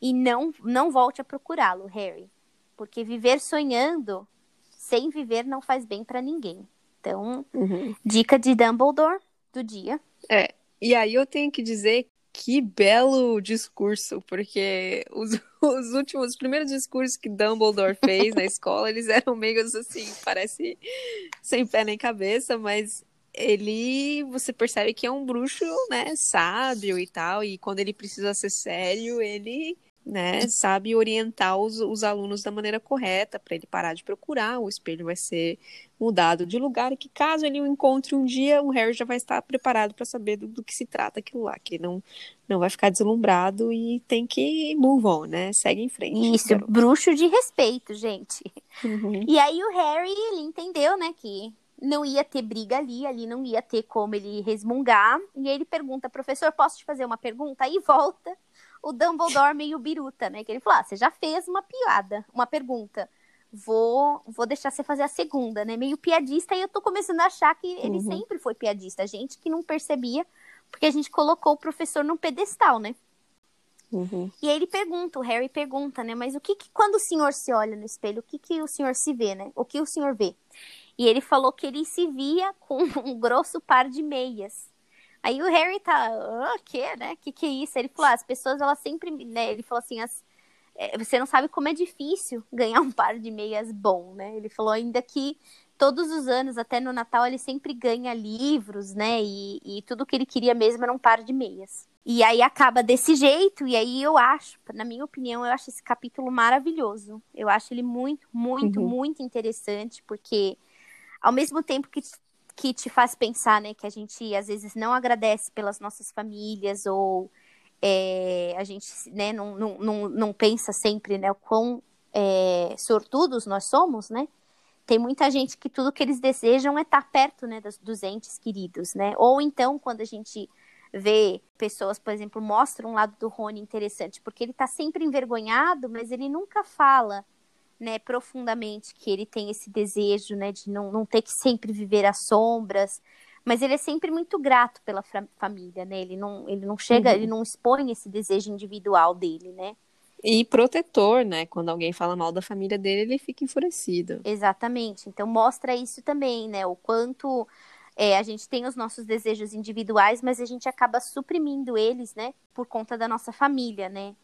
e não não volte a procurá-lo, Harry, porque viver sonhando sem viver não faz bem para ninguém. Então, uhum. dica de Dumbledore do dia. É. E aí eu tenho que dizer que belo discurso, porque os, os últimos, os primeiros discursos que Dumbledore fez na escola, eles eram meio assim, parece sem pé nem cabeça, mas ele, você percebe que é um bruxo, né, sábio e tal, e quando ele precisa ser sério, ele né, sabe orientar os, os alunos da maneira correta para ele parar de procurar, o espelho vai ser mudado de lugar e que caso ele o encontre um dia, o Harry já vai estar preparado para saber do, do, que se trata aquilo lá, que não não vai ficar deslumbrado e tem que move on, né? Segue em frente. Isso, garoto. bruxo de respeito, gente. Uhum. E aí o Harry, ele entendeu, né, que não ia ter briga ali, ali não ia ter como ele resmungar. E aí ele pergunta, professor, posso te fazer uma pergunta? Aí volta o Dumbledore meio biruta, né? Que ele falou: ah, você já fez uma piada, uma pergunta. Vou, vou deixar você fazer a segunda, né? Meio piadista, e eu tô começando a achar que ele uhum. sempre foi piadista. A gente que não percebia, porque a gente colocou o professor num pedestal, né? Uhum. E aí ele pergunta, o Harry pergunta, né? Mas o que, que quando o senhor se olha no espelho, o que, que o senhor se vê, né? O que o senhor vê? E ele falou que ele se via com um grosso par de meias. Aí o Harry tá, o oh, que, né? Que que é isso? Ele falou, ah, as pessoas, elas sempre, né? Ele falou assim, as, é, você não sabe como é difícil ganhar um par de meias bom, né? Ele falou ainda que todos os anos, até no Natal, ele sempre ganha livros, né? E, e tudo que ele queria mesmo era um par de meias. E aí acaba desse jeito, e aí eu acho, na minha opinião, eu acho esse capítulo maravilhoso. Eu acho ele muito, muito, uhum. muito interessante, porque ao mesmo tempo que que te faz pensar, né, que a gente às vezes não agradece pelas nossas famílias ou é, a gente, né, não, não, não, não, pensa sempre, né, o quão é, sortudos nós somos, né? Tem muita gente que tudo que eles desejam é estar perto, né, dos, dos entes queridos, né? Ou então, quando a gente vê pessoas, por exemplo, mostram um lado do Rony interessante, porque ele está sempre envergonhado, mas ele nunca fala né, profundamente que ele tem esse desejo, né, de não, não ter que sempre viver às sombras, mas ele é sempre muito grato pela família, né, ele não, ele não chega, uhum. ele não expõe esse desejo individual dele, né. E protetor, né, quando alguém fala mal da família dele, ele fica enfurecido. Exatamente, então mostra isso também, né, o quanto é, a gente tem os nossos desejos individuais, mas a gente acaba suprimindo eles, né, por conta da nossa família, né.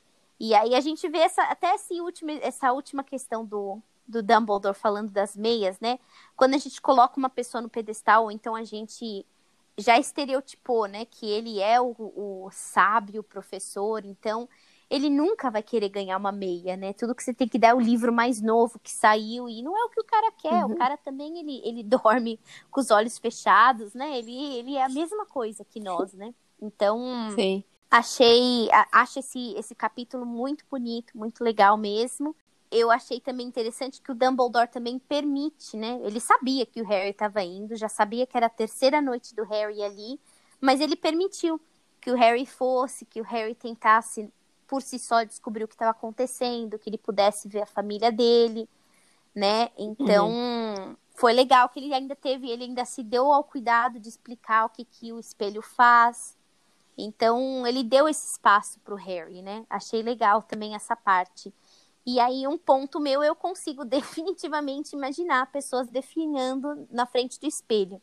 E aí a gente vê essa, até esse último, essa última questão do, do Dumbledore falando das meias, né? Quando a gente coloca uma pessoa no pedestal, então a gente já estereotipou, né? Que ele é o, o sábio professor, então ele nunca vai querer ganhar uma meia, né? Tudo que você tem que dar é o livro mais novo que saiu e não é o que o cara quer. Uhum. O cara também ele, ele dorme com os olhos fechados, né? Ele, ele é a mesma coisa que nós, né? Então, Sim. Achei, acho esse, esse capítulo muito bonito, muito legal mesmo. Eu achei também interessante que o Dumbledore também permite, né? Ele sabia que o Harry estava indo, já sabia que era a terceira noite do Harry ali, mas ele permitiu que o Harry fosse, que o Harry tentasse por si só descobrir o que estava acontecendo, que ele pudesse ver a família dele, né? Então, uhum. foi legal que ele ainda teve, ele ainda se deu ao cuidado de explicar o que, que o espelho faz, então, ele deu esse espaço para o Harry, né? Achei legal também essa parte. E aí, um ponto meu, eu consigo definitivamente imaginar pessoas definhando na frente do espelho.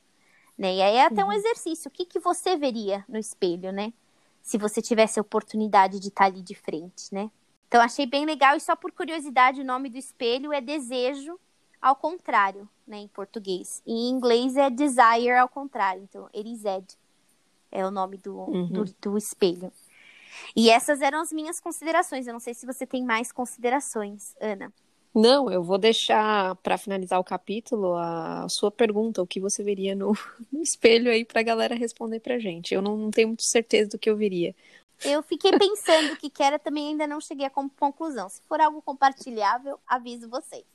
Né? E aí é até um uhum. exercício. O que, que você veria no espelho, né? Se você tivesse a oportunidade de estar ali de frente, né? Então, achei bem legal. E só por curiosidade, o nome do espelho é Desejo ao contrário, né? Em português. Em inglês é Desire ao contrário. Então, Erised É o nome do, uhum. do, do espelho. E essas eram as minhas considerações. Eu não sei se você tem mais considerações, Ana. Não, eu vou deixar para finalizar o capítulo a sua pergunta, o que você veria no, no espelho aí para a galera responder para gente. Eu não, não tenho muita certeza do que eu veria. Eu fiquei pensando o que, que era, também ainda não cheguei a conclusão. Se for algo compartilhável, aviso vocês.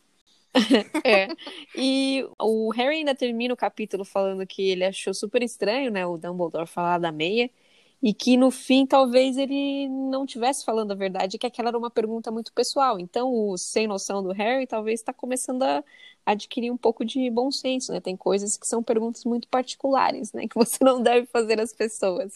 é. E o Harry ainda termina o capítulo falando que ele achou super estranho, né, o Dumbledore falar da meia. E que no fim talvez ele não tivesse falando a verdade, que aquela era uma pergunta muito pessoal. Então, o sem noção do Harry talvez está começando a adquirir um pouco de bom senso, né? Tem coisas que são perguntas muito particulares, né? Que você não deve fazer às pessoas.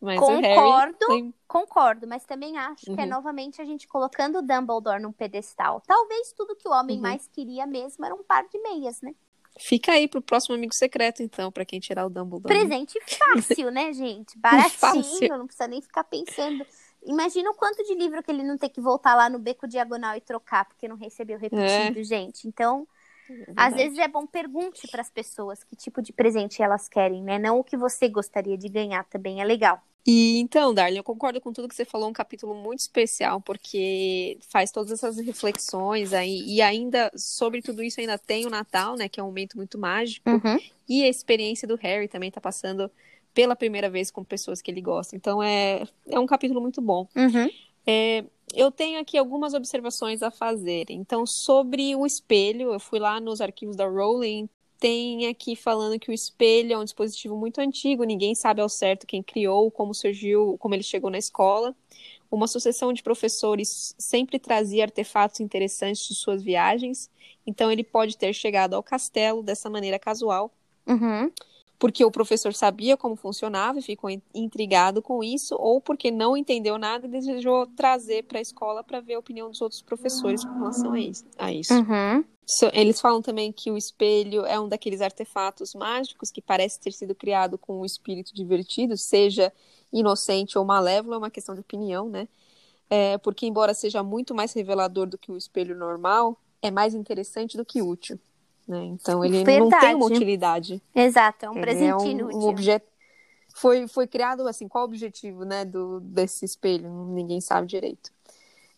Mas concordo, Harry... concordo, mas também acho uhum. que é uhum. novamente a gente colocando o Dumbledore num pedestal. Talvez tudo que o homem uhum. mais queria mesmo era um par de meias, né? Fica aí pro próximo amigo secreto, então, para quem tirar o Dumbledore. Presente fácil, né, gente? Baratinho, fácil. não precisa nem ficar pensando. Imagina o quanto de livro que ele não tem que voltar lá no beco diagonal e trocar, porque não recebeu repetido, é. gente. Então, é às vezes é bom pergunte para as pessoas que tipo de presente elas querem, né? Não o que você gostaria de ganhar também é legal. E então, Darlene, eu concordo com tudo que você falou, um capítulo muito especial, porque faz todas essas reflexões aí, e ainda, sobre tudo isso, ainda tem o Natal, né, que é um momento muito mágico, uhum. e a experiência do Harry também tá passando pela primeira vez com pessoas que ele gosta. Então, é, é um capítulo muito bom. Uhum. É, eu tenho aqui algumas observações a fazer. Então, sobre o espelho, eu fui lá nos arquivos da Rowling, tem aqui falando que o espelho é um dispositivo muito antigo, ninguém sabe ao certo quem criou, como surgiu, como ele chegou na escola. Uma sucessão de professores sempre trazia artefatos interessantes de suas viagens, então ele pode ter chegado ao castelo dessa maneira casual. Uhum porque o professor sabia como funcionava e ficou intrigado com isso, ou porque não entendeu nada e desejou trazer para a escola para ver a opinião dos outros professores com relação a isso. Uhum. Eles falam também que o espelho é um daqueles artefatos mágicos que parece ter sido criado com um espírito divertido, seja inocente ou malévolo, é uma questão de opinião, né? É, porque, embora seja muito mais revelador do que um espelho normal, é mais interessante do que útil. Né? Então ele Verdade. não tem uma utilidade. Exato, é um ele presente é um, inútil. Um objeto foi, foi criado assim, qual o objetivo né, do, desse espelho? Ninguém sabe direito.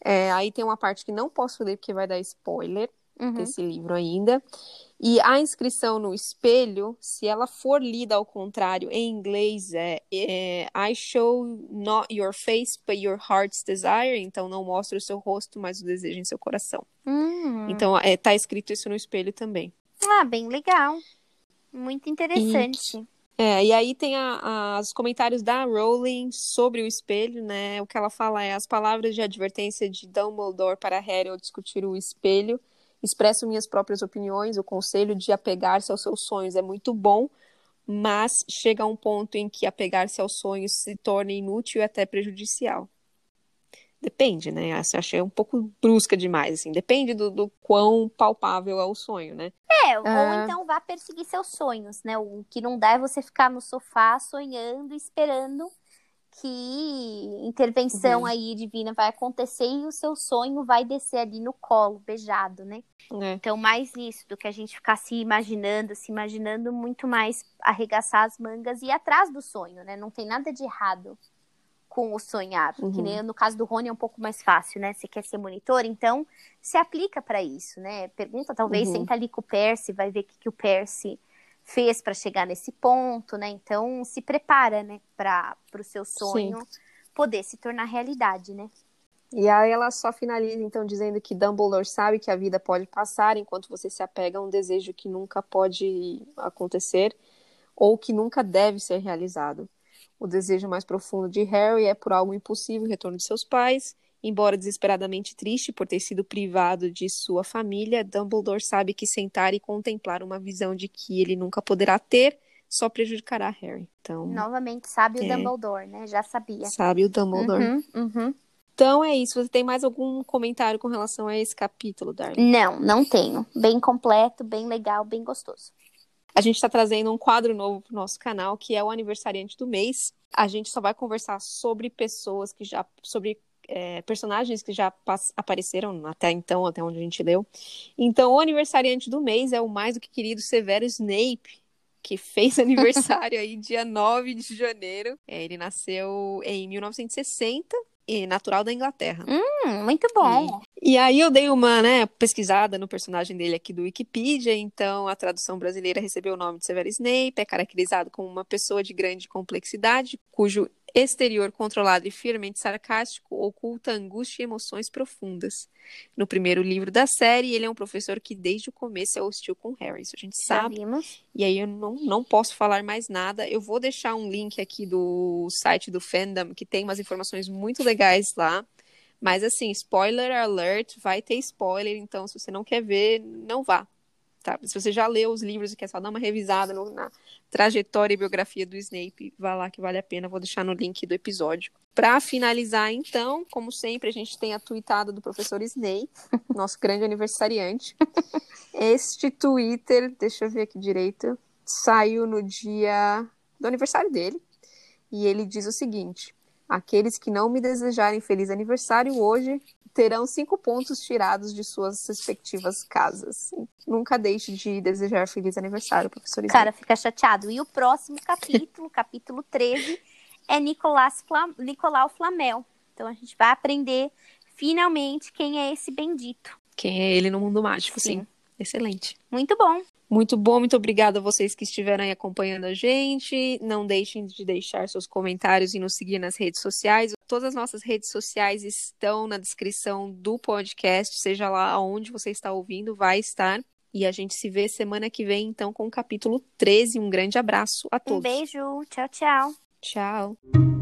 É, aí tem uma parte que não posso ler porque vai dar spoiler uhum. desse livro ainda. E a inscrição no espelho, se ela for lida ao contrário em inglês, é, é I show not your face, but your heart's desire. Então não mostra o seu rosto, mas o desejo em seu coração. Uhum. Então é, tá escrito isso no espelho também. Ah, bem legal. Muito interessante. E, é, e aí tem a, a, os comentários da Rowling sobre o espelho, né? O que ela fala é as palavras de advertência de Dumbledore para Harry ao discutir o espelho. Expresso minhas próprias opiniões, o conselho de apegar-se aos seus sonhos é muito bom, mas chega a um ponto em que apegar-se aos sonhos se torna inútil e até prejudicial. Depende, né? Eu achei um pouco brusca demais, assim. Depende do, do quão palpável é o sonho, né? É, ou ah. então vá perseguir seus sonhos, né? O que não dá é você ficar no sofá sonhando, esperando que intervenção uhum. aí divina vai acontecer e o seu sonho vai descer ali no colo, beijado, né? É. Então, mais isso do que a gente ficar se imaginando, se imaginando muito mais arregaçar as mangas e ir atrás do sonho, né? Não tem nada de errado com o sonhar. Uhum. Que nem no caso do Rony é um pouco mais fácil, né? Você quer ser monitor, então se aplica para isso, né? Pergunta, talvez, uhum. senta ali com o Percy, vai ver o que, que o Percy fez para chegar nesse ponto, né? Então se prepara, né, para o seu sonho Sim. poder se tornar realidade, né? E aí ela só finaliza então dizendo que Dumbledore sabe que a vida pode passar enquanto você se apega a um desejo que nunca pode acontecer ou que nunca deve ser realizado. O desejo mais profundo de Harry é por algo impossível, o retorno de seus pais. Embora desesperadamente triste por ter sido privado de sua família, Dumbledore sabe que sentar e contemplar uma visão de que ele nunca poderá ter só prejudicará Harry. Então, novamente sabe o é, Dumbledore, né? Já sabia. Sabe o Dumbledore. Uhum, uhum. Então é isso. Você tem mais algum comentário com relação a esse capítulo, Darling? Não, não tenho. Bem completo, bem legal, bem gostoso. A gente está trazendo um quadro novo para o nosso canal, que é o aniversariante do mês. A gente só vai conversar sobre pessoas que já. sobre é, personagens que já apareceram até então, até onde a gente leu. Então, o aniversariante do mês é o mais do que querido Severo Snape. que fez aniversário aí dia 9 de janeiro. É, ele nasceu em 1960 e natural da Inglaterra. Hum, muito bom. E, e, aí eu dei uma né, pesquisada no personagem dele aqui do Wikipedia, então a tradução brasileira recebeu o nome de Severo Snape, é caracterizado como uma pessoa de grande complexidade, cujo exterior controlado e firmemente sarcástico oculta angústia e emoções profundas. No primeiro livro da série, ele é um professor que desde o começo é hostil com Harry, isso a gente sabe. Sabemos. E aí eu não, não posso falar mais nada. Eu vou deixar um link aqui do site do fandom, que tem umas informações muito legais lá. Mas assim, spoiler alert, vai ter spoiler, então se você não quer ver, não vá. Tá? Se você já leu os livros e quer só dar uma revisada no, na trajetória e biografia do Snape, vá lá que vale a pena. Vou deixar no link do episódio. Para finalizar, então, como sempre, a gente tem a tweetada do professor Snape, nosso grande aniversariante. Este Twitter, deixa eu ver aqui direito, saiu no dia do aniversário dele. E ele diz o seguinte: Aqueles que não me desejarem feliz aniversário hoje terão cinco pontos tirados de suas respectivas casas. Nunca deixe de desejar feliz aniversário, professor Isabel. Cara, fica chateado. E o próximo capítulo, capítulo 13, é Nicolás Flam Nicolau Flamel. Então a gente vai aprender finalmente quem é esse bendito. Quem é ele no mundo mágico, sim. sim. Excelente. Muito bom. Muito bom, muito obrigada a vocês que estiveram aí acompanhando a gente. Não deixem de deixar seus comentários e nos seguir nas redes sociais. Todas as nossas redes sociais estão na descrição do podcast, seja lá onde você está ouvindo, vai estar. E a gente se vê semana que vem, então, com o capítulo 13. Um grande abraço a todos. Um beijo. Tchau, tchau. Tchau.